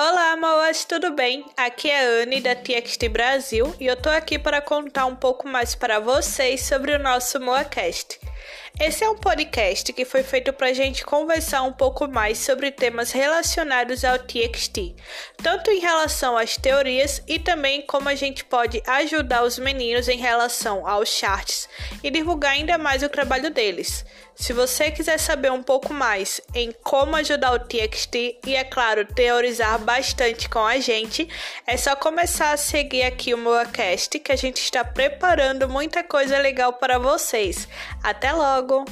Olá, Mauas, tudo bem? Aqui é a Anne da TXT Brasil e eu tô aqui para contar um pouco mais para vocês sobre o nosso Moacast. Esse é um podcast que foi feito para a gente conversar um pouco mais sobre temas relacionados ao TXT, tanto em relação às teorias e também como a gente pode ajudar os meninos em relação aos charts e divulgar ainda mais o trabalho deles. Se você quiser saber um pouco mais em como ajudar o TXT e, é claro, teorizar bastante com a gente, é só começar a seguir aqui o Moacast que a gente está preparando muita coisa legal para vocês. Até logo!